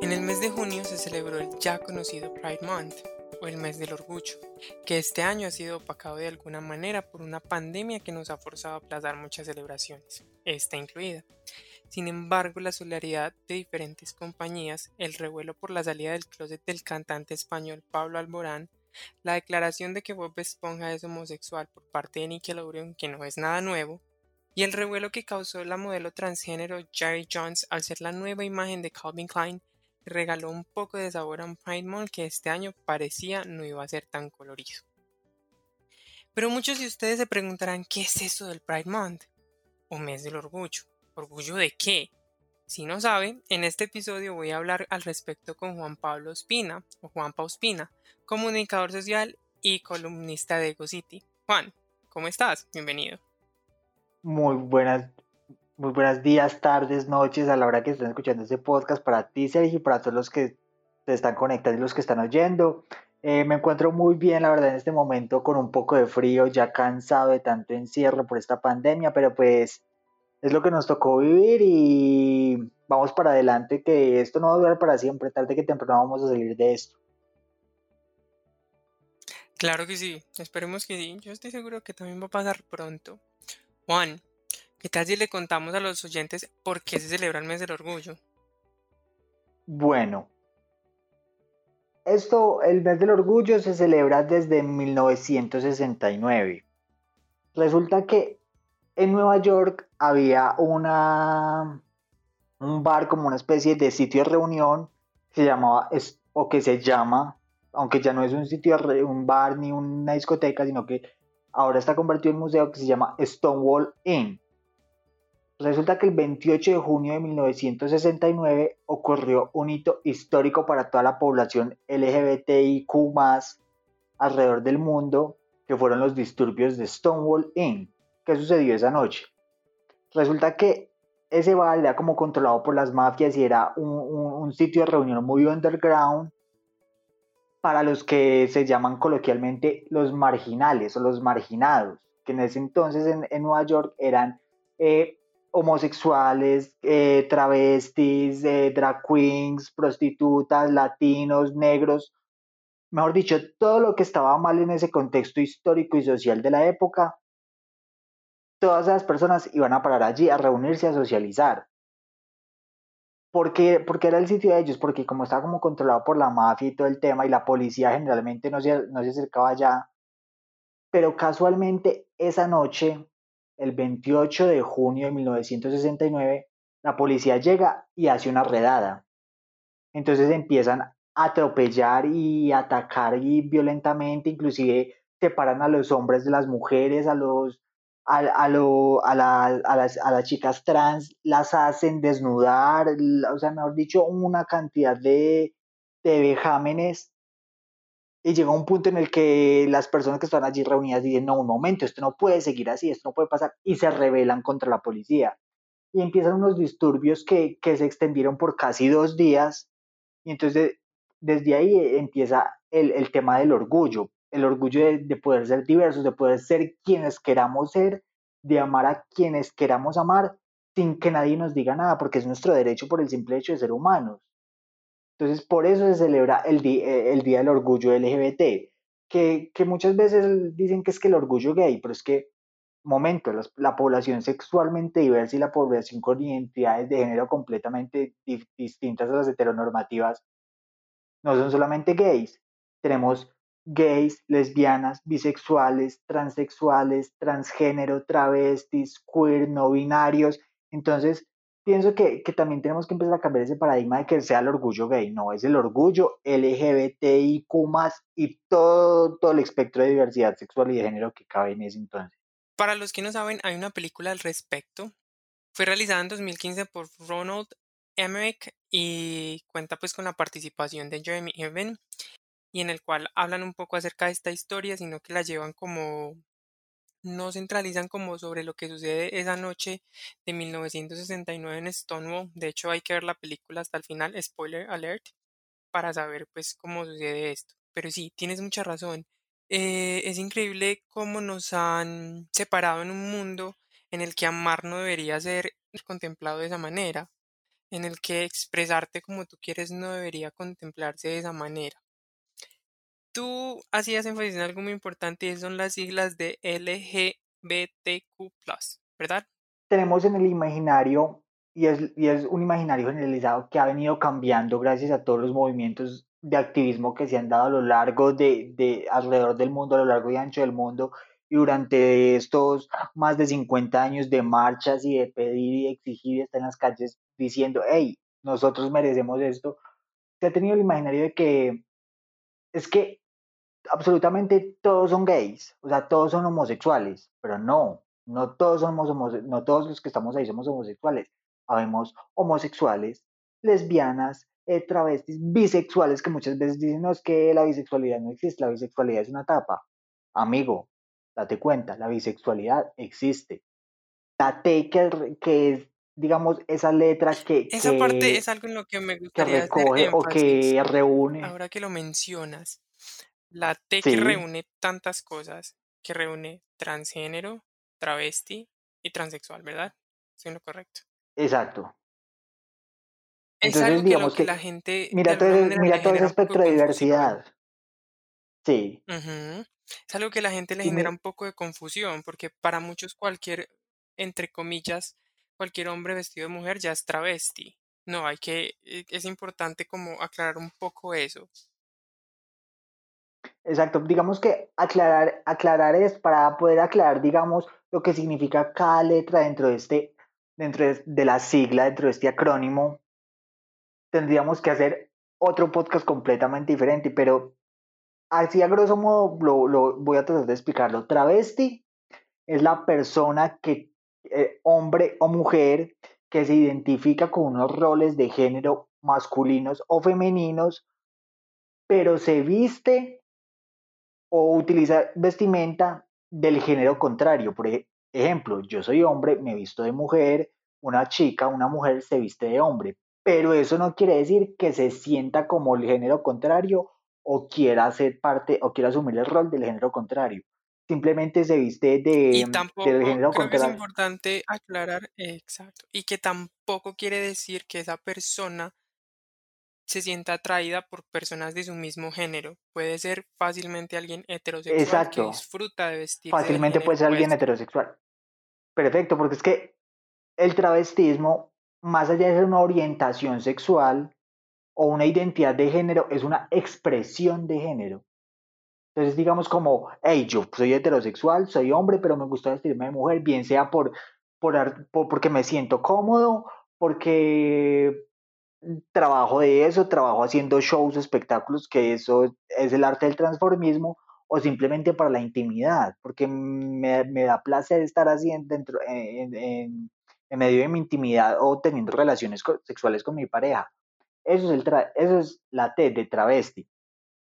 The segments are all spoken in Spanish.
En el mes de junio se celebró el ya conocido Pride Month, o el mes del orgullo, que este año ha sido opacado de alguna manera por una pandemia que nos ha forzado a aplazar muchas celebraciones, esta incluida. Sin embargo, la solidaridad de diferentes compañías, el revuelo por la salida del closet del cantante español Pablo Alborán, la declaración de que Bob Esponja es homosexual por parte de Nickelodeon, que no es nada nuevo, y el revuelo que causó la modelo transgénero Jerry Jones al ser la nueva imagen de Calvin Klein, regaló un poco de sabor a un Pride Month que este año parecía no iba a ser tan colorido. Pero muchos de ustedes se preguntarán qué es eso del Pride Month o mes del orgullo. ¿Orgullo de qué? Si no sabe, en este episodio voy a hablar al respecto con Juan Pablo Espina o Juan Pauspina, comunicador social y columnista de Ego City. Juan, ¿cómo estás? Bienvenido. Muy buenas, muy buenos días, tardes, noches a la hora que estén escuchando este podcast para ti, Sergio, y para todos los que se están conectando y los que están oyendo. Eh, me encuentro muy bien, la verdad, en este momento con un poco de frío, ya cansado de tanto encierro por esta pandemia, pero pues es lo que nos tocó vivir y vamos para adelante, que esto no va a durar para siempre, tarde que temprano vamos a salir de esto. Claro que sí, esperemos que sí, yo estoy seguro que también va a pasar pronto. Juan, ¿qué tal si le contamos a los oyentes por qué se celebra el mes del orgullo? Bueno, esto, el mes del orgullo se celebra desde 1969. Resulta que en Nueva York había una, un bar como una especie de sitio de reunión que se llamaba, o que se llama, aunque ya no es un sitio, un bar ni una discoteca, sino que ahora está convertido en museo que se llama Stonewall Inn. Resulta que el 28 de junio de 1969 ocurrió un hito histórico para toda la población LGBTIQ alrededor del mundo, que fueron los disturbios de Stonewall Inn. ¿Qué sucedió esa noche? Resulta que ese bar era como controlado por las mafias y era un sitio de reunión muy underground para los que se llaman coloquialmente los marginales o los marginados, que en ese entonces en, Nueva York eran eh, homosexuales, eh, travestis, eh, drag queens, prostitutas, latinos, negros, mejor dicho, todo lo que estaba mal en ese contexto histórico y social de la época, todas esas personas iban a parar allí a reunirse, a socializar. ¿Por qué, era el sitio de ellos? Porque como estaba como controlado por la mafia y todo el tema y la policía generalmente no se, no se acercaba allá, pero casualmente esa noche, el 28 de junio de 1969, la policía llega y hace una redada. Entonces empiezan a atropellar y atacar y violentamente, inclusive separan a los hombres de las mujeres, a los a, a, lo, a, la, a, las, a, las, chicas trans las hacen desnudar, o sea, mejor dicho, una cantidad de, de vejámenes. Y llega un punto en el que las personas que están allí reunidas dicen, no, un momento, esto no puede seguir así, esto no puede pasar, y se rebelan contra la policía. Y empiezan unos disturbios que, que se extendieron por casi dos días, y entonces desde ahí empieza el, el tema del orgullo, el orgullo de, poder ser diversos, de poder ser quienes queramos ser, de amar a quienes queramos amar, sin que nadie nos diga nada, porque es nuestro derecho por el simple hecho de ser humanos. Entonces, por eso se celebra el, eh, Día del Orgullo LGBT, que, muchas veces dicen que es que el orgullo gay, pero es que, momento, la población sexualmente diversa y la población con identidades de género completamente distintas a las heteronormativas, no son solamente gays, tenemos gays, lesbianas, bisexuales, transexuales, transgénero, travestis, queer, no binarios. Entonces, pienso que, también tenemos que empezar a cambiar ese paradigma de que sea el orgullo gay, no, es el orgullo LGBTIQ y todo, todo el espectro de diversidad sexual y de género que cabe en ese entonces. Para los que no saben, hay una película al respecto. Fue realizada en 2015 por Ronald Emmerich y cuenta pues con la participación de Jeremy Irvine y en el cual hablan un poco acerca de esta historia, sino que la llevan como no centralizan como sobre lo que sucede esa noche de 1969 en Stonewall. De hecho, hay que ver la película hasta el final, spoiler alert, para saber pues cómo sucede esto. pero sí, tienes mucha razón. Eh, es increíble cómo nos han separado en un mundo en el que amar no debería ser contemplado de esa manera, en el que expresarte como tú quieres no debería contemplarse de esa manera. Tú hacías énfasis en algo muy importante y son las siglas de LGBTQ, ¿verdad? Tenemos en el imaginario, y es, y es un imaginario generalizado que ha venido cambiando gracias a todos los movimientos de activismo que se han dado a lo largo de, de, alrededor del mundo, a lo largo y ancho del mundo, y durante estos más de 50 años de marchas y de pedir y exigir estar en las calles diciendo, hey, nosotros merecemos esto, se ha tenido el imaginario de que es que absolutamente todos son gays, o sea, todos son homosexuales, pero no, no todos somos no todos los que estamos ahí somos homosexuales. Habemos homosexuales, lesbianas, eh, travestis, bisexuales, que muchas veces dicen, no, es que la bisexualidad no existe, la bisexualidad es una etapa. Amigo, date cuenta, la bisexualidad existe. Date que, que es, digamos, esa letra que... Esa parte es algo en lo que me gustaría que recoge o que reúne. Ahora que lo mencionas, la T que reúne tantas cosas, que reúne transgénero, travesti y transexual, ¿verdad? ¿Estoy lo correcto? Exacto. Es algo que, la gente. Mira, todo, mira todo ese espectro de diversidad. Sí. Es algo que la gente le genera un poco de confusión, porque para muchos cualquier, entre comillas, cualquier hombre vestido de mujer ya es travesti. No, hay que, e, es importante como aclarar un poco eso. Exacto, digamos que aclarar, aclarar es para poder aclarar, digamos, lo que significa cada letra dentro de este, dentro de la sigla, dentro de este acrónimo, tendríamos que hacer otro podcast completamente diferente, pero así a grosso modo lo, voy a tratar de explicarlo. Travesti es la persona que, eh, hombre o mujer, que se identifica con unos roles de género masculinos o femeninos, pero se viste o utiliza vestimenta del género contrario. Por ejemplo, yo soy hombre, me visto de mujer, una chica, una mujer se viste de hombre, pero eso no quiere decir que se sienta como el género contrario o quiera ser parte o quiera asumir el rol del género contrario. Simplemente se viste de, y tampoco, del género creo contrario. Que es importante aclarar, exacto, y que tampoco quiere decir que esa persona se sienta atraída por personas de su mismo género. Puede ser fácilmente alguien heterosexual Exacto. que disfruta de vestir. Fácilmente puede ser alguien heterosexual. Perfecto, porque es que el travestismo más allá de ser una orientación sexual o una identidad de género, es una expresión de género. Entonces, digamos como, hey, yo soy heterosexual, soy hombre, pero me gusta vestirme de mujer, bien sea por, por, porque me siento cómodo, porque trabajo de eso, trabajo haciendo shows, espectáculos, que eso es el arte del transformismo, o simplemente para la intimidad, porque me, da placer estar haciendo dentro, en, en medio de mi intimidad o teniendo relaciones sexuales con mi pareja. Eso es, el eso es la T de travesti.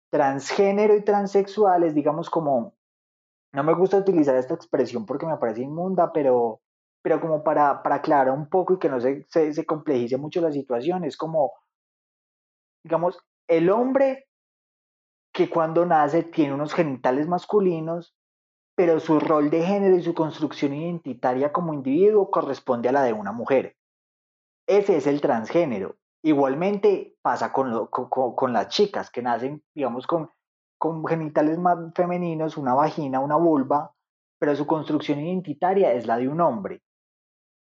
Transgénero y transexuales, digamos como, no me gusta utilizar esta expresión porque me parece inmunda, pero, pero como para, para aclarar un poco y que no se, se, complejice mucho la situación, es como, digamos, el hombre que cuando nace tiene unos genitales masculinos pero su rol de género y su construcción identitaria como individuo corresponde a la de una mujer. Ese es el transgénero. Igualmente pasa con, con, las chicas que nacen, digamos, con, con genitales más femeninos, una vagina, una vulva, pero su construcción identitaria es la de un hombre.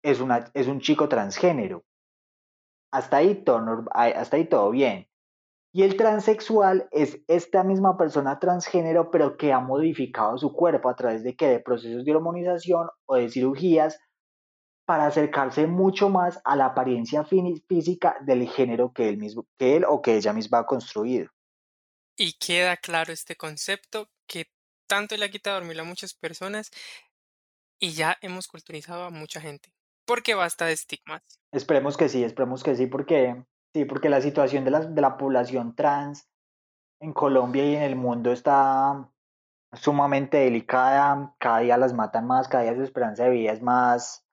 Es, una, es un chico transgénero. Hasta ahí, todo, hasta ahí todo bien. Y el transexual es esta misma persona transgénero, pero que ha modificado su cuerpo a través de que de procesos de hormonización o de cirugías para acercarse mucho más a la apariencia física del género que él, mismo, que él o que ella misma ha construido. Y queda claro este concepto que tanto le ha quitado dormir a muchas personas y ya hemos culturizado a mucha gente. Porque basta de estigmas. Esperemos que sí, esperemos que sí, porque Sí, porque la situación de la, de la población trans en Colombia y en el mundo está sumamente delicada, cada día las matan más, cada día su esperanza de vida es más,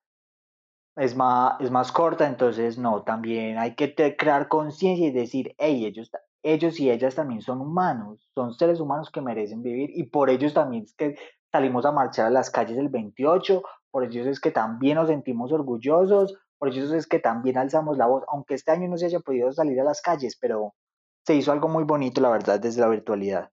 es más, es más corta, entonces no, también hay que crear conciencia y decir, hey, ellos, ellos y ellas también son humanos, son seres humanos que merecen vivir y por ellos también es que salimos a marchar a las calles el 28, por ellos es que también nos sentimos orgullosos, por ellos es que también alzamos la voz, aunque este año no se haya podido salir a las calles, pero se hizo algo muy bonito, la verdad, desde la virtualidad.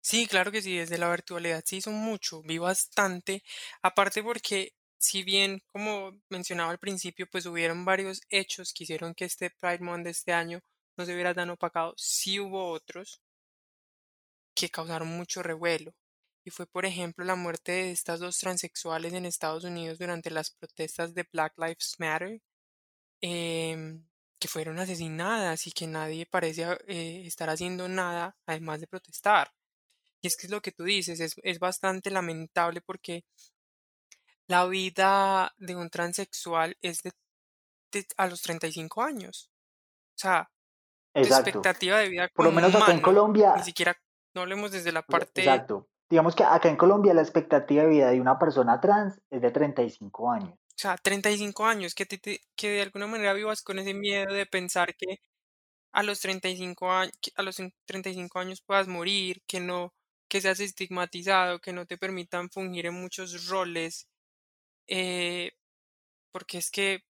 Sí, claro que sí, desde la virtualidad se hizo mucho, vi bastante, aparte porque si bien, como mencionaba al principio, pues hubieron varios hechos que hicieron que este Pride Month de este año no se viera tan opacado, sí hubo otros que causaron mucho revuelo. Y fue, por ejemplo, la muerte de estas dos transexuales en Estados Unidos durante las protestas de Black Lives Matter, em, que fueron asesinadas y que nadie parece eh, estar haciendo nada además de protestar. Y es que es lo que tú dices, es, es bastante lamentable porque la vida de un transexual es de, a los 35 años. O sea, expectativa de vida Por lo menos acá en Colombia. Ni siquiera, no hablemos desde la parte. Exacto. Digamos que acá en Colombia la expectativa de vida de una persona trans es de 35 años. O sea, 35 años, que, que de alguna manera vivas con ese miedo de pensar que a los 35 años, a los 35 años puedas morir, que no, que seas estigmatizado, que no te permitan fungir en muchos roles, eh, porque es que,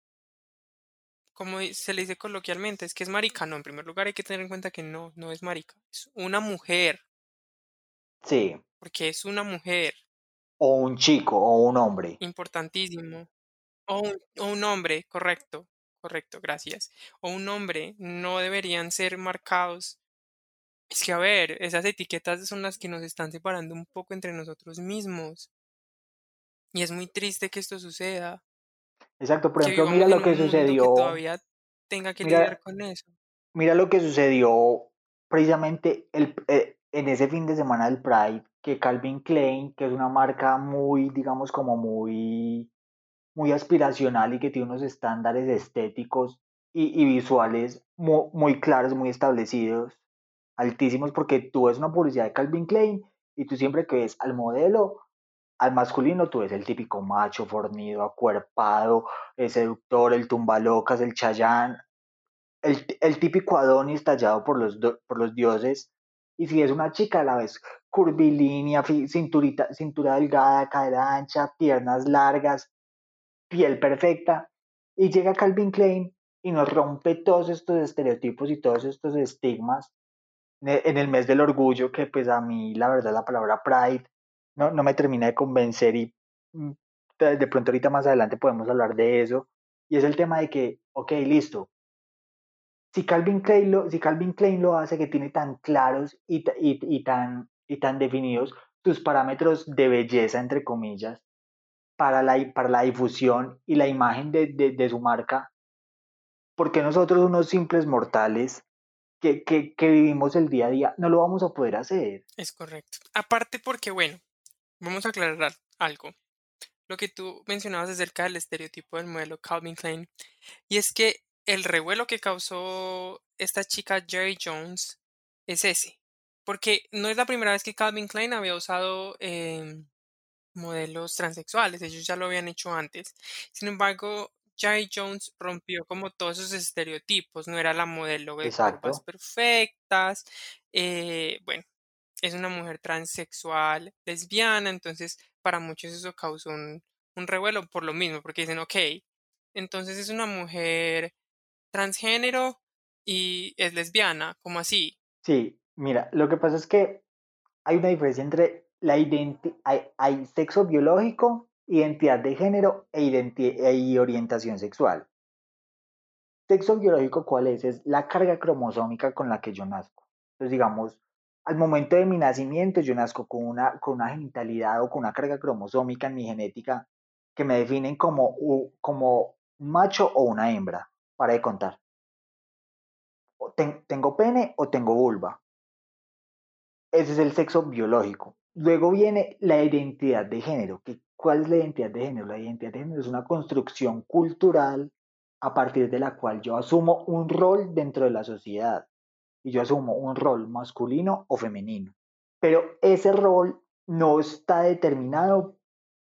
como se le dice coloquialmente, es que es marica. No, en primer lugar hay que tener en cuenta que no, no es marica. Es una mujer. Sí. Porque es una mujer. O un chico o un hombre. Importantísimo. O un, o un hombre, correcto. Correcto, gracias. O un hombre no deberían ser marcados es que, a ver, esas etiquetas son las que nos están separando un poco entre nosotros mismos. Y es muy triste que esto suceda. Exacto, por ejemplo, mira lo que sucedió. Que todavía tenga que lidiar con eso. Mira lo que sucedió precisamente el, eh, en ese fin de semana del Pride, que Calvin Klein, que es una marca muy, digamos, como muy, muy aspiracional y que tiene unos estándares estéticos y, visuales muy, claros, muy establecidos, altísimos, porque tú ves una publicidad de Calvin Klein y tú siempre que ves al modelo al masculino tú ves el típico macho fornido, acuerpado, el seductor, el tumbalocas, el chayán, el, el típico Adonis tallado por los, por los dioses. Y si es una chica, la ves curvilínea, cinturita, cintura delgada, cadera ancha, piernas largas, piel perfecta. Y llega Calvin Klein y nos rompe todos estos estereotipos y todos estos estigmas en el mes del orgullo, que pues a mí la verdad la palabra pride no, no me termina de convencer y mm, de pronto ahorita más adelante podemos hablar de eso. Y es el tema de que, ok, listo. Si Calvin Klein lo, si Calvin Klein lo hace, que tiene tan claros y, y, tan, y tan definidos sus parámetros de belleza, entre comillas, para la, para la difusión y la imagen de, de, de su marca, porque nosotros unos simples mortales que, que, que, vivimos el día a día no lo vamos a poder hacer. Es correcto. Aparte porque, bueno, vamos a aclarar algo. Lo que tú mencionabas acerca del estereotipo del modelo Calvin Klein, y es que el revuelo que causó esta chica Jerry Jones es ese, porque no es la primera vez que Calvin Klein había usado em, modelos transexuales, ellos ya lo habían hecho antes. Sin embargo, Jerry Jones rompió como todos esos estereotipos, no era la modelo de curvas perfectas, eh, bueno, es una mujer transexual, lesbiana, entonces para muchos eso causó un, revuelo por lo mismo, porque dicen, ok, entonces es una mujer transgénero y es lesbiana, ¿cómo así? Sí, mira, lo que pasa es que hay una diferencia entre la identidad, hay, sexo biológico, identidad de género e, e orientación sexual. Sexo biológico, ¿cuál es? Es la carga cromosómica con la que yo nazco. Entonces, digamos, al momento de mi nacimiento yo nazco con una, con una genitalidad o con una carga cromosómica en mi genética que me definen como, como macho o una hembra, para de contar. tengo pene o tengo vulva. Ese es el sexo biológico. Luego viene la identidad de género. ¿Cuál es la identidad de género? La identidad de género es una construcción cultural a partir de la cual yo asumo un rol dentro de la sociedad y yo asumo un rol masculino o femenino. Pero ese rol no está determinado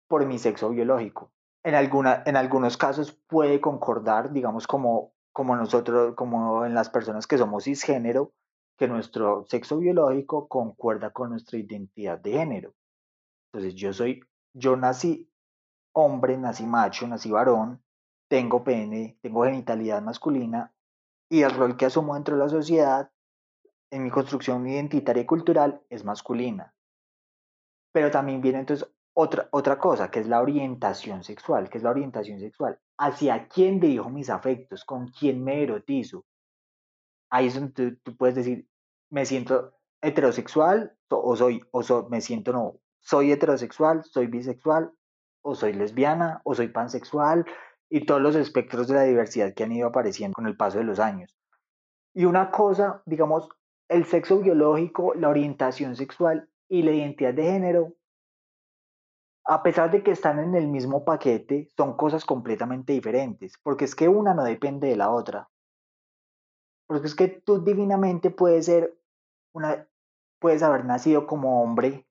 por mi sexo biológico. En, alguna, en algunos casos puede concordar, digamos, como, como nosotros, como en las personas que somos cisgénero, que nuestro sexo biológico concuerda con nuestra identidad de género. Entonces yo soy, yo nací hombre, nací macho, nací varón, tengo pene, tengo genitalidad masculina y el rol que asumo dentro de la sociedad en mi construcción identitaria y cultural es masculina. Pero también viene entonces otra, otra cosa, que es la orientación sexual, que es la orientación sexual. ¿Hacia quién dirijo mis afectos? ¿Con quién me erotizo? Ahí es donde tú, puedes decir, me siento heterosexual o soy, o soy, me siento no, soy heterosexual, soy bisexual, o soy lesbiana, o soy pansexual, y todos los espectros de la diversidad que han ido apareciendo con el paso de los años. Y una cosa, digamos, el sexo biológico, la orientación sexual y la identidad de género, a pesar de que están en el mismo paquete, son cosas completamente diferentes, porque es que una no depende de la otra. Porque es que tú divinamente puedes ser una, puedes haber nacido como hombre,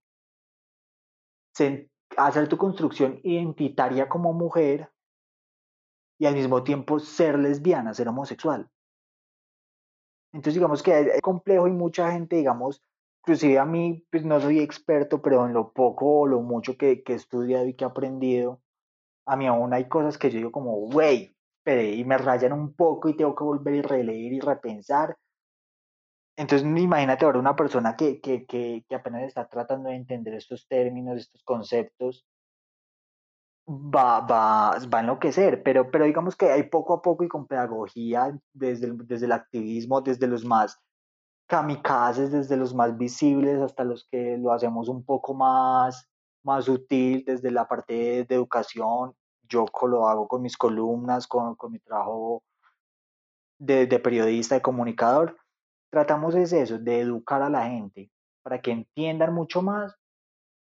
hacer tu construcción identitaria como mujer y al mismo tiempo ser lesbiana, ser homosexual. Entonces digamos que es complejo y mucha gente, digamos, inclusive a mí, pues no soy experto, pero en lo poco o lo mucho que, que he estudiado y que he aprendido, a mí aún hay cosas que yo digo como, wey, y me rayan un poco y tengo que volver y releer y repensar. Entonces, imagínate ahora una persona que, que, que, que apenas está tratando de entender estos términos, estos conceptos, va, va, va a enloquecer, pero, pero digamos que hay poco a poco y con pedagogía, desde el, desde el activismo, desde los más kamikazes, desde los más visibles hasta los que lo hacemos un poco más, más útil, desde la parte de, educación, yo lo hago con mis columnas, con, con mi trabajo de, de, periodista, de comunicador, tratamos es eso, de educar a la gente para que entiendan mucho más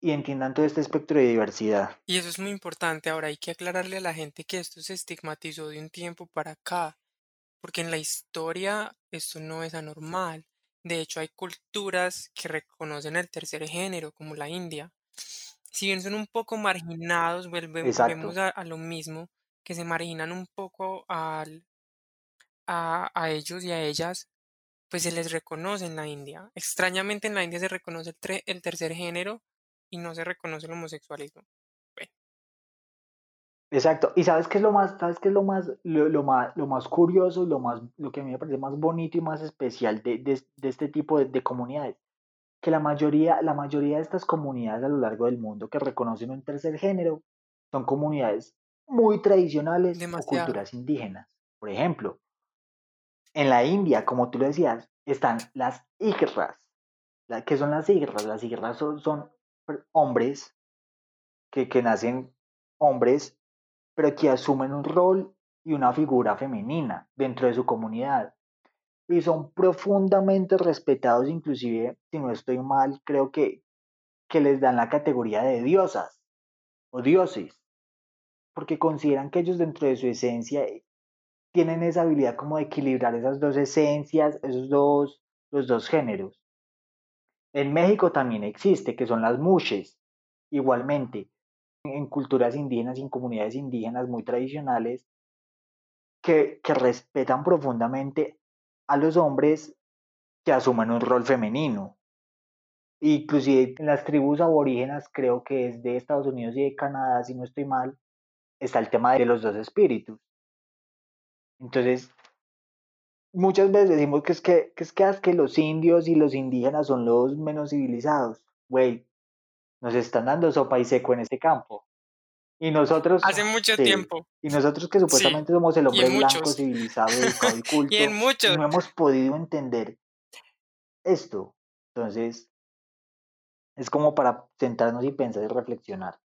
y entiendan todo este espectro de diversidad. Y eso es muy importante. Ahora hay que aclararle a la gente que esto se estigmatizó de un tiempo para acá, porque en la historia esto no es anormal. De hecho, hay culturas que reconocen el tercer género, como la India. Si bien son un poco marginados, volvemos a, a, lo mismo, que se marginan un poco al, a, a ellos y a ellas, pues se les reconoce en la India. Extrañamente en la India se reconoce el, el tercer género, y no se reconoce el homosexualismo. Exacto. Y sabes qué es lo más, sabes qué es lo más, lo, más, lo más curioso y lo más, lo que a mí me parece más bonito y más especial de, de, este tipo de, comunidades, que la mayoría, la mayoría de estas comunidades a lo largo del mundo que reconocen un tercer género son comunidades muy tradicionales o culturas indígenas. Por ejemplo, en la India, como tú lo decías, están las igras. ¿Qué son las igras? Las igras son, son hombres que, que nacen hombres, pero que asumen un rol y una figura femenina dentro de su comunidad. Y son profundamente respetados, inclusive, si no estoy mal, creo que, que les dan la categoría de diosas o dioses, porque consideran que ellos dentro de su esencia tienen esa habilidad como de equilibrar esas dos esencias, esos dos, los dos géneros. En México también existe, que son las mushes. Igualmente, en culturas indígenas y en comunidades indígenas muy tradicionales, que, que respetan profundamente a los hombres que asumen un rol femenino. Inclusive en las tribus aborígenas, creo que es de Estados Unidos y de Canadá, si no estoy mal, está el tema de los dos espíritus. Entonces, muchas veces decimos que es que, que es que, los indios y los indígenas son los menos civilizados. Güey, nos están dando sopa y seco en este campo. Y nosotros. Hace mucho tiempo. Y nosotros que supuestamente somos el hombre blanco, civilizado, educado y culto. y en muchos. no hemos podido entender esto. Entonces, es como para sentarnos y pensar y reflexionar.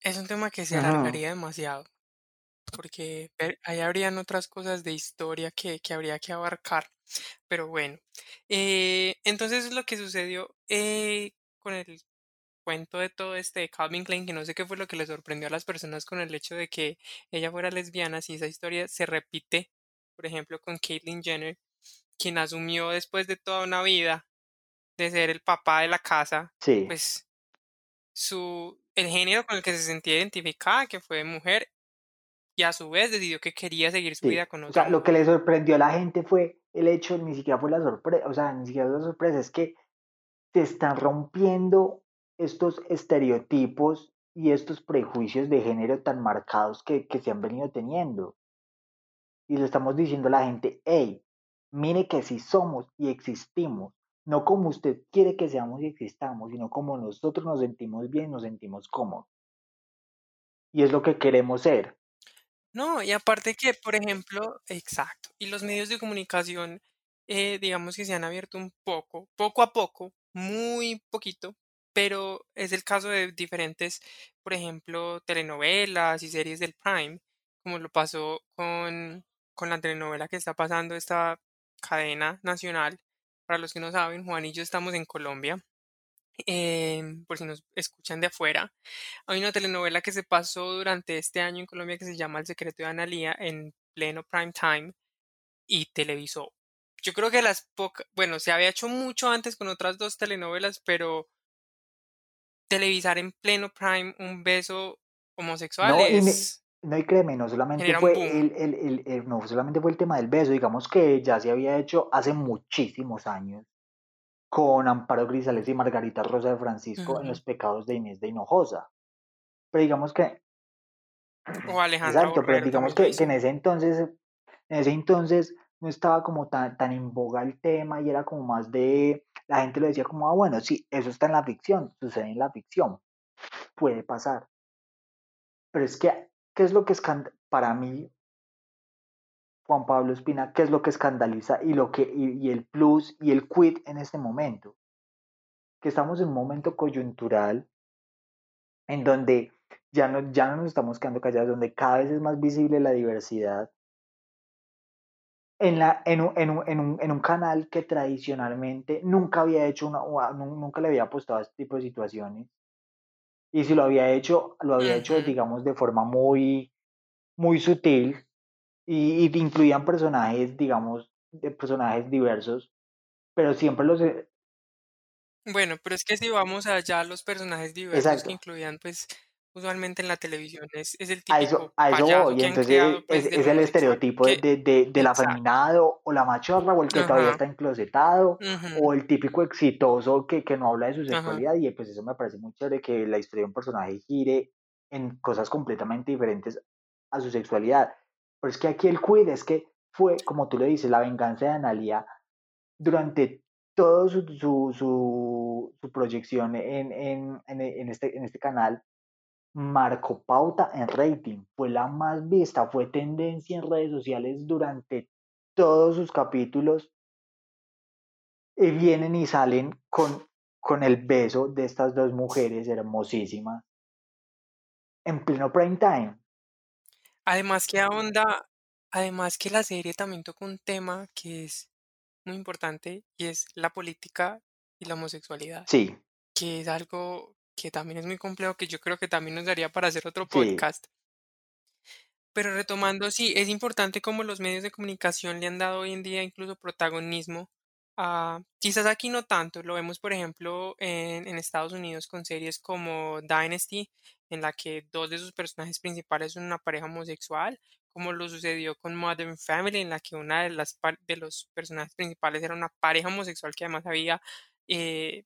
Es un tema que se alargaría demasiado porque ahí habrían otras cosas de historia que, habría que abarcar. Pero bueno, eh, entonces lo que sucedió eh, con el cuento de todo este de Calvin Klein, que no sé qué fue lo que le sorprendió a las personas con el hecho de que ella fuera lesbiana, si esa historia se repite, por ejemplo, con Caitlyn Jenner, quien asumió después de toda una vida de ser el papá de la casa, pues su el género con el que se sentía identificada, que fue mujer, y a su vez decidió que quería seguir su vida con nosotros. O sea, lo que le sorprendió a la gente fue el hecho ni siquiera fue la sorpresa, o sea, ni siquiera fue la sorpresa, es que se están rompiendo estos estereotipos y estos prejuicios de género tan marcados que, que se han venido teniendo. Y le estamos diciendo a la gente, hey, mire que si somos y existimos, no como usted quiere que seamos y existamos, sino como nosotros nos sentimos bien, nos sentimos cómodos. Y es lo que queremos ser. No, y aparte que, por ejemplo, exacto, y los medios de comunicación, eh, digamos que se han abierto un poco, poco a poco, muy poquito, pero es el caso de diferentes, por ejemplo, telenovelas y series del Prime, como lo pasó con, con la telenovela que está pasando esta cadena nacional. Para los que no saben, Juan y yo estamos en Colombia Em, por si nos escuchan de afuera, hay una telenovela que se pasó durante este año en Colombia que se llama El secreto de Analía en pleno prime time y televisó. Yo creo que las pocas, bueno, se había hecho mucho antes con otras dos telenovelas, pero televisar en pleno prime un beso homosexual No, y, es no, y créeme, no solamente fue el, el- el- no solamente fue el tema del beso, digamos que ya se había hecho hace muchísimos años con Amparo Grisales y Margarita Rosa de Francisco en Ujú. Los pecados de Inés de Hinojosa. Pero digamos que, O Alejandra exacto, pero Borrero digamos también lo que, que en ese entonces, en ese entonces no estaba como tan, tan en boga el tema y era como más de, la gente lo decía como, ah, bueno, sí, eso está en la ficción, sucede en la ficción, puede pasar. Pero es que, ¿qué es lo que escandaliza? Para mí, Juan Pablo Espina, ¿qué es lo que escandaliza y, lo que, y, el plus y el quid en este momento? Que estamos en un momento coyuntural en donde ya no, ya no nos estamos quedando callados, donde cada vez es más visible la diversidad. En, la, en, un, en, un, en, un, en un canal que tradicionalmente nunca había hecho una, nunca le había apostado a este tipo de situaciones. Y si lo había hecho, lo había hecho, digamos, de forma muy, muy sutil y, y incluían personajes, digamos, de personajes diversos, pero siempre los... e- Bueno, pero es que si vamos allá, los personajes diversos que incluían, pues, usualmente en la televisión es, es el a eso, a eso voy. que Entonces creado, pues, es el estereotipo Que, de- de- del afeminado o la machorra o el que todavía está enclosetado o el típico exitoso que, que no habla de su Ajá. sexualidad y pues eso me parece muy chévere que la historia de un personaje gire en cosas completamente diferentes a su sexualidad. Pero es que aquí el quid es que fue, como tú le dices, la venganza de Analia durante todo su, su, su, su proyección en, en, en este, en este canal marcó pauta en rating, fue la más vista, fue tendencia en redes sociales durante todos sus capítulos. Y vienen y salen con, con el beso de estas dos mujeres hermosísimas. En pleno prime time. Además que ahonda, además que la serie también toca un tema que es muy importante y es la política y la homosexualidad, Sí, que es algo que también es muy complejo, que yo creo que también nos daría para hacer otro sí, podcast. Pero retomando, sí, es importante cómo los medios de comunicación le han dado hoy en día incluso protagonismo a, quizás aquí no tanto, lo vemos por ejemplo en, en Estados Unidos con series como Dynasty, en la que dos de sus personajes principales son una pareja homosexual, como lo sucedió con Modern Family, en la que una de las par- de los personajes principales era una pareja homosexual que además había eh,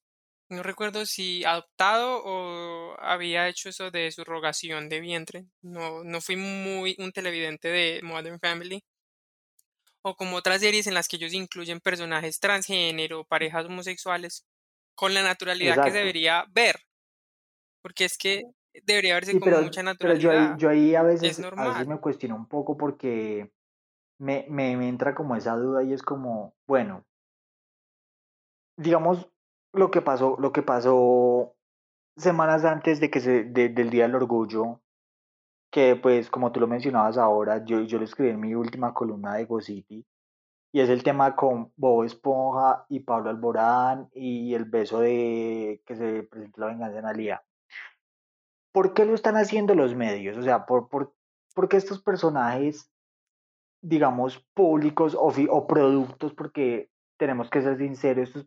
no recuerdo si adoptado o había hecho eso de subrogación de vientre. No, no fui muy un televidente de Modern Family. O como otras series en las que ellos incluyen personajes transgénero, parejas homosexuales, con la naturalidad que se debería ver. Porque es que debería verse Sí, con pero, mucha pero yo ahí, naturalidad. yo ahí a Es veces, a veces me cuestiono un poco porque me, me, me entra como esa duda y es como, bueno, digamos lo que pasó, lo que pasó semanas antes de que se, de- del Día del Orgullo, que pues como tú lo mencionabas ahora, yo, yo lo escribí en mi última columna de Go City, y es el tema con Bob Esponja y Pablo Alborán y el beso de que se presentó la venganza en Alía. ¿Por qué lo están haciendo los medios? O sea, ¿por, por, por qué estos personajes, digamos, públicos o, o productos, porque tenemos que ser sinceros, estos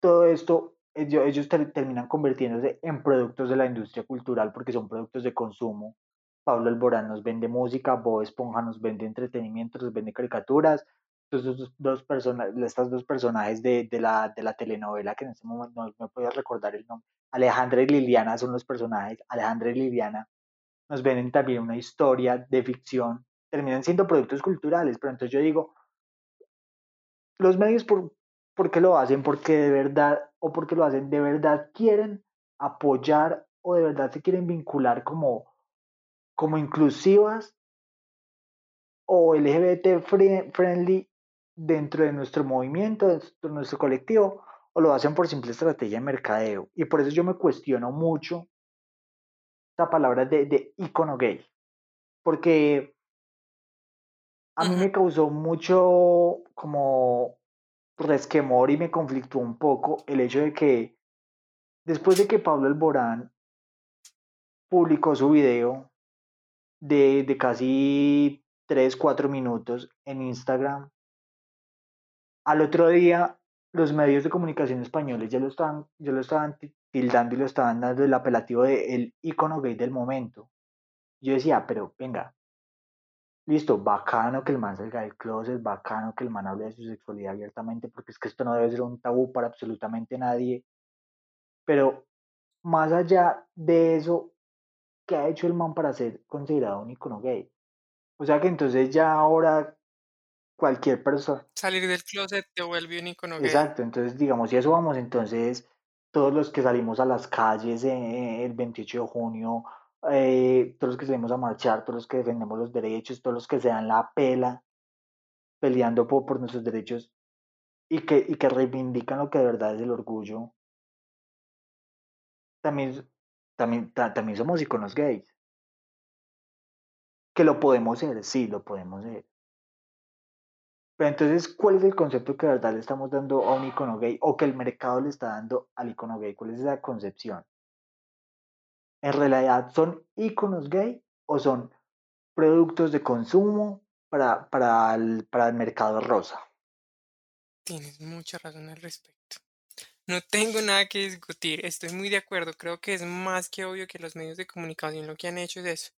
todo esto, ellos, ellos ter- terminan convirtiéndose en productos de la industria cultural porque son productos de consumo. Pablo Alborán nos vende música, Bob Esponja nos vende entretenimiento, nos vende caricaturas, estos dos, personas, estas dos personajes de, la, de la telenovela que en este momento no me puedo recordar el nombre. Alejandra y Liliana son los personajes. Alejandra y Liliana nos ven también una historia de ficción, terminan siendo productos culturales, pero entonces yo digo, los medios, ¿por, ¿por qué lo hacen? Porque de verdad, o porque lo hacen, de verdad quieren apoyar o de verdad se quieren vincular como, como inclusivas o LGBT friendly dentro de nuestro movimiento, dentro de nuestro colectivo, o lo hacen por simple estrategia de mercadeo. Y por eso yo me cuestiono mucho esta palabra de, de icono gay, porque a mí me causó mucho como resquemor y me conflictó un poco el hecho de que después de que Pablo Alborán publicó su video de, de casi 3, 4 minutos en Instagram, al otro día los medios de comunicación españoles ya lo estaban, ya lo estaban tildando y lo estaban dando el apelativo de el icono gay del momento. Yo decía, pero venga, listo, bacano que el man salga del closet, bacano que el man hable de su sexualidad abiertamente, porque es que esto no debe ser un tabú para absolutamente nadie. Pero más allá de eso, ¿qué ha hecho el man para ser considerado un icono gay? O sea que entonces ya ahora cualquier persona. Salir del closet te vuelve un icono gay. Exacto, entonces digamos, si eso vamos, entonces todos los que salimos a las calles eh, el 28 de junio, eh, todos los que salimos a marchar, todos los que defendemos los derechos, todos los que se dan la pela peleando por, por nuestros derechos y que, y que reivindican lo que de verdad es el orgullo, también, también, también somos iconos gays. Que lo podemos ser, sí, lo podemos ser. Pero entonces, ¿cuál es el concepto que de verdad le estamos dando a un icono gay o que el mercado le está dando al icono gay? ¿Cuál es esa concepción? ¿En realidad son iconos gay o son productos de consumo para, para, el, para el mercado rosa? Tienes mucha razón al respecto. No tengo nada que discutir, estoy muy de acuerdo. Creo que es más que obvio que los medios de comunicación lo que han hecho es eso.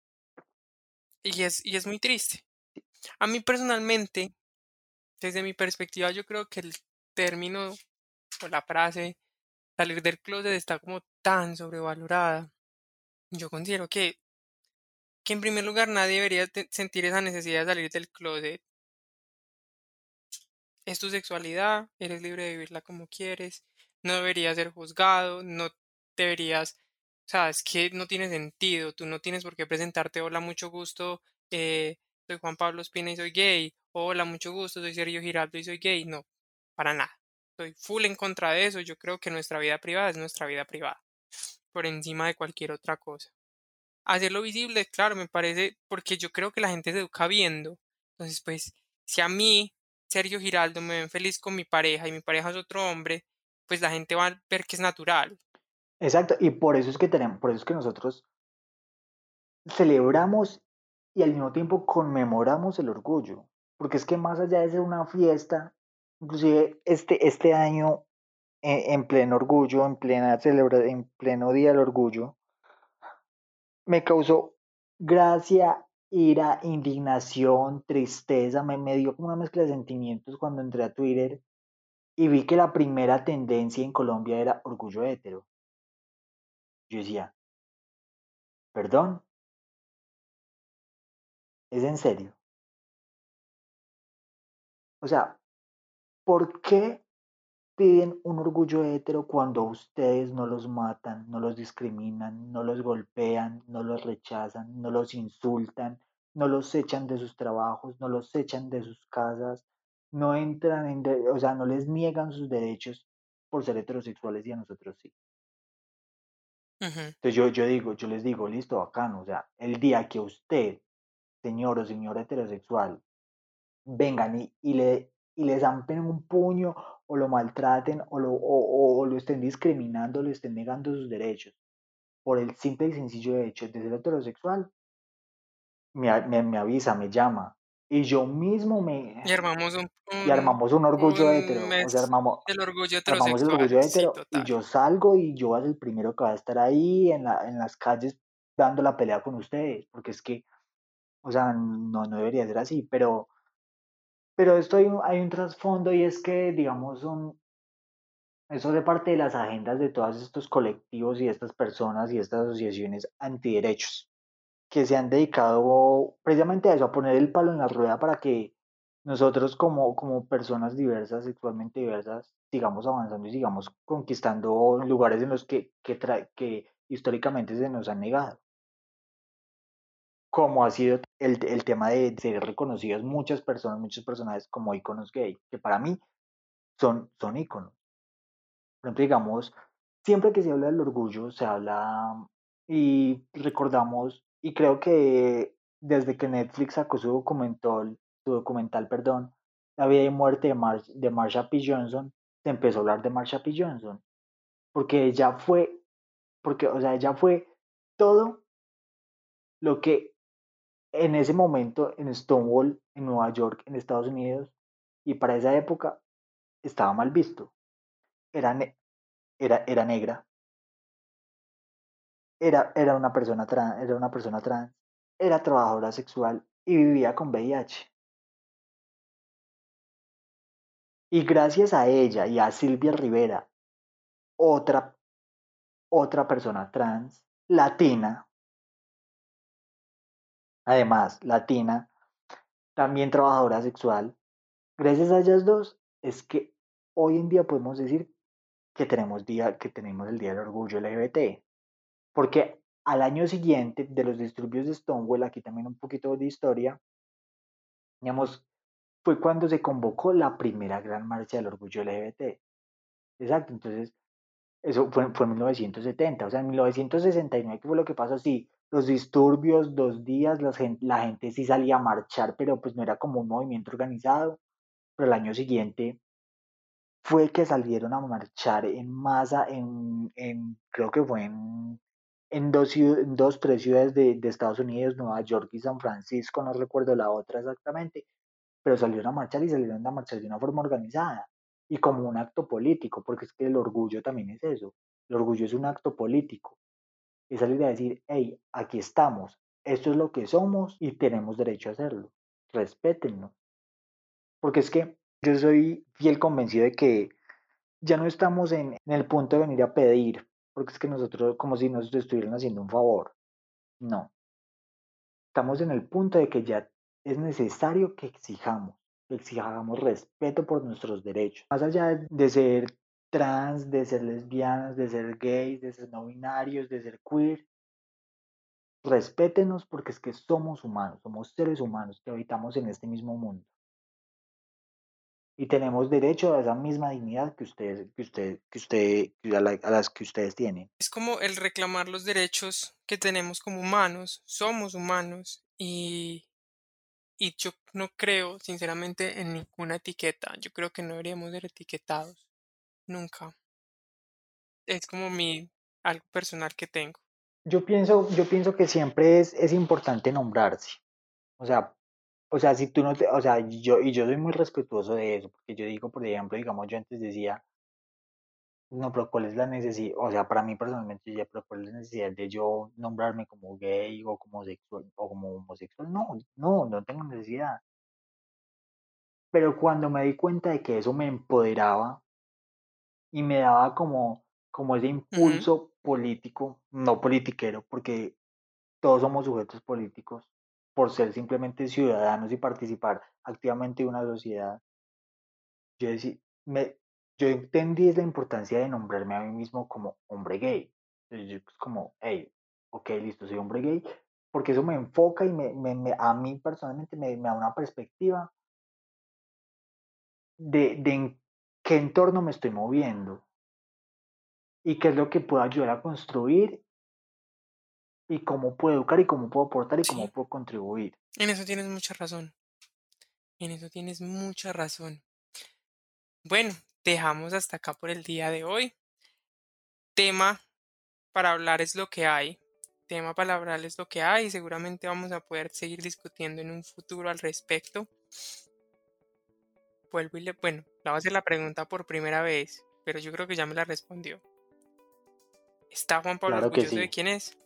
Y es, y es muy triste. A mí personalmente, desde mi perspectiva, yo creo que el término o la frase salir del closet está como tan sobrevalorada. Yo considero que, que en primer lugar nadie debería sentir esa necesidad de salir del closet. Es tu sexualidad, eres libre de vivirla como quieres, no deberías ser juzgado, no deberías, o sea, es que no tiene sentido, tú no tienes por qué presentarte, hola, mucho gusto, eh, soy Juan Pablo Espina y soy gay, hola, mucho gusto, soy Sergio Giraldo y soy gay, no, para nada. Estoy full en contra de eso, yo creo que nuestra vida privada es nuestra vida privada, por encima de cualquier otra cosa. Hacerlo visible, claro, me parece, porque yo creo que la gente se educa viendo. Entonces, pues, si a mí, Sergio Giraldo, me ven feliz con mi pareja y mi pareja es otro hombre, pues la gente va a ver que es natural. Exacto, y por eso es que tenemos, por eso es que nosotros celebramos y al mismo tiempo conmemoramos el orgullo, porque es que más allá de ser una fiesta, inclusive este, este año eh, en, pleno orgullo, en plena celebración, en pleno día del orgullo, me causó gracia, ira, indignación, tristeza, me, me dio como una mezcla de sentimientos cuando entré a Twitter y vi que la primera tendencia en Colombia era orgullo hetero. Yo decía, perdón, ¿es en serio? O sea, ¿por qué piden un orgullo hetero cuando ustedes no los matan, no los discriminan, no los golpean, no los rechazan, no los insultan, no los echan de sus trabajos, no los echan de sus casas, no entran en, o sea, no les niegan sus derechos por ser heterosexuales y a nosotros sí. Entonces yo, yo digo, yo les digo, listo, bacano, o sea, el día que usted, señor o señora heterosexual, vengan y, y le, y le zampen un puño o lo maltraten o lo, o, lo estén discriminando, le estén negando sus derechos por el simple y sencillo hecho de ser heterosexual, me, me, me avisa, me llama, y yo mismo me... Y armamos un, y armamos un orgullo hetero. O sea, armamos, el orgullo armamos el orgullo hetero. y yo salgo y yo soy el primero que va a estar ahí en, la, en las calles dando la pelea con ustedes. Porque es que, o sea, no, no debería ser así. Pero, Pero esto hay un, trasfondo y es que, digamos, eso de parte de las agendas de todos estos colectivos y estas personas y estas asociaciones antiderechos que se han dedicado precisamente a eso, a poner el palo en la rueda para que nosotros como, como personas diversas, sexualmente diversas, sigamos avanzando y sigamos conquistando lugares en los que, que, que históricamente se nos han negado. Como ha sido el, el tema de ser reconocidos muchas personas, muchos personajes como iconos gay, que para mí son, son íconos. Por ejemplo, digamos, siempre que se habla del orgullo, se habla y recordamos y creo que desde que Netflix sacó su documental, su documental, perdón, La vida y muerte de, Mar de Marsha P. Johnson, se empezó a hablar de Marsha P. Johnson. Porque ella fue, porque, o sea, ella fue todo lo que en ese momento en Stonewall, en Nueva York, en Estados Unidos, y para esa época estaba mal visto. Era, era, era negra, era, era, una persona trans, era una persona trans, era trabajadora sexual y vivía con VIH. Y gracias a ella y a Silvia Rivera, otra, otra persona trans, latina, además latina, también trabajadora sexual, gracias a ellas dos es que hoy en día podemos decir que tenemos, día, que tenemos el Día del Orgullo LGBT. Porque al año siguiente de los disturbios de Stonewall, aquí también un poquito de historia, digamos, fue cuando se convocó la primera gran marcha del orgullo LGBT. Exacto, entonces, eso fue, en 1970, o sea, en 1969, ¿qué fue lo que pasó? Sí, los disturbios, dos días, la gente, la gente sí salía a marchar, pero pues no era como un movimiento organizado, pero el año siguiente fue que salieron a marchar en masa, en, en creo que fue en en dos, dos tres ciudades de, de, Estados Unidos, Nueva York y San Francisco, no recuerdo la otra exactamente, pero salieron a marchar y salieron a marchar de una forma organizada y como un acto político, porque es que el orgullo también es eso, el orgullo es un acto político, es salir a decir, hey, aquí estamos, esto es lo que somos y tenemos derecho a hacerlo, respétenlo, porque es que yo soy fiel convencido de que ya no estamos en, en el punto de venir a pedir, porque es que nosotros, como si nos estuvieran haciendo un favor. No. Estamos en el punto de que ya es necesario que exijamos, que exijamos respeto por nuestros derechos. Más allá de ser trans, de ser lesbianas, de ser gays, de ser no binarios, de ser queer, respétenos porque es que somos humanos, somos seres humanos que habitamos en este mismo mundo. Y tenemos derecho a esa misma dignidad que ustedes, que usted, que usted, a, las que ustedes tienen. Es como el reclamar los derechos que tenemos como humanos, somos humanos y, y yo no creo sinceramente en ninguna etiqueta, yo creo que no deberíamos ser etiquetados, nunca. Es como mi algo personal que tengo. Yo pienso, yo pienso que siempre es, es importante nombrarse. O sea, o sea, si tú no te, o sea, yo, y yo soy muy respetuoso de eso, porque yo digo, por ejemplo, digamos, yo antes decía, no, pero ¿cuál es la necesidad? O sea, para mí personalmente, yo decía, pero ¿cuál es la necesidad de yo nombrarme como gay o como sexual o como homosexual? No, no, no tengo necesidad. Pero cuando me di cuenta de que eso me empoderaba y me daba como, como ese impulso político, no politiquero, porque todos somos sujetos políticos, por ser simplemente ciudadanos y participar activamente de una sociedad, yo, me, yo entendí la importancia de nombrarme a mí mismo como hombre gay. Entonces yo pues, como, hey, ok, listo, soy hombre gay, porque eso me enfoca y me, me, a mí personalmente me, da una perspectiva de, de qué entorno me estoy moviendo y qué es lo que puedo ayudar a construir y cómo puedo educar y cómo puedo aportar y cómo puedo contribuir. En eso tienes mucha razón. En eso tienes mucha razón. Bueno, dejamos hasta acá por el día de hoy. Tema para hablar es lo que hay. Tema para hablar es lo que hay. Seguramente vamos a poder seguir discutiendo en un futuro al respecto. Vuelvo y le. Bueno, le voy a hacer la pregunta por primera vez, pero yo creo que ya me la respondió. ¿Está Juan Pablo orgulloso de quién es?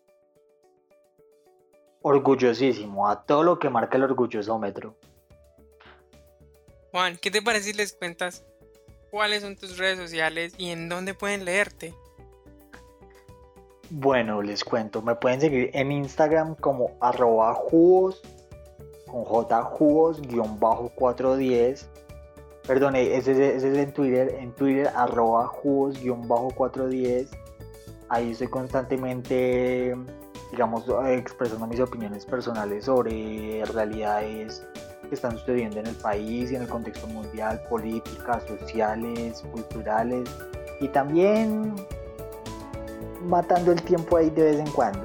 Orgullosísimo, a todo lo que marca el orgullosómetro. Juan, ¿qué te parece si les cuentas cuáles son tus redes sociales y en dónde pueden leerte? Bueno, les cuento, me pueden seguir en Instagram como arroba jugos con J jugos 410. Perdón, ese, es en Twitter, en Twitter arroba jugos 410. Ahí estoy constantemente, digamos, expresando mis opiniones personales sobre realidades que están sucediendo en el país y en el contexto mundial, políticas, sociales, culturales y también matando el tiempo ahí de vez en cuando.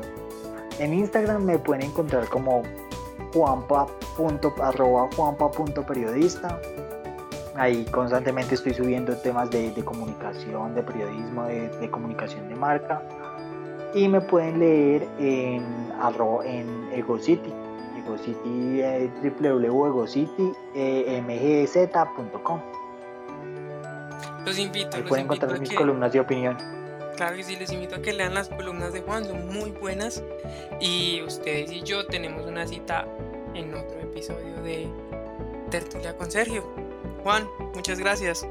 En Instagram me pueden encontrar como juanpa.periodista. Ahí constantemente estoy subiendo temas de, comunicación, de periodismo, de, comunicación de marca. Y me pueden leer en, en EgoCity Egocity, eh, www.egocitymgz.com. Los invito. Ahí pueden encontrar mis columnas de opinión. Claro que sí, les invito a que lean las columnas de Juan, son muy buenas. Y ustedes y yo tenemos una cita en otro episodio de Tertulia con Sergio. Juan, muchas gracias.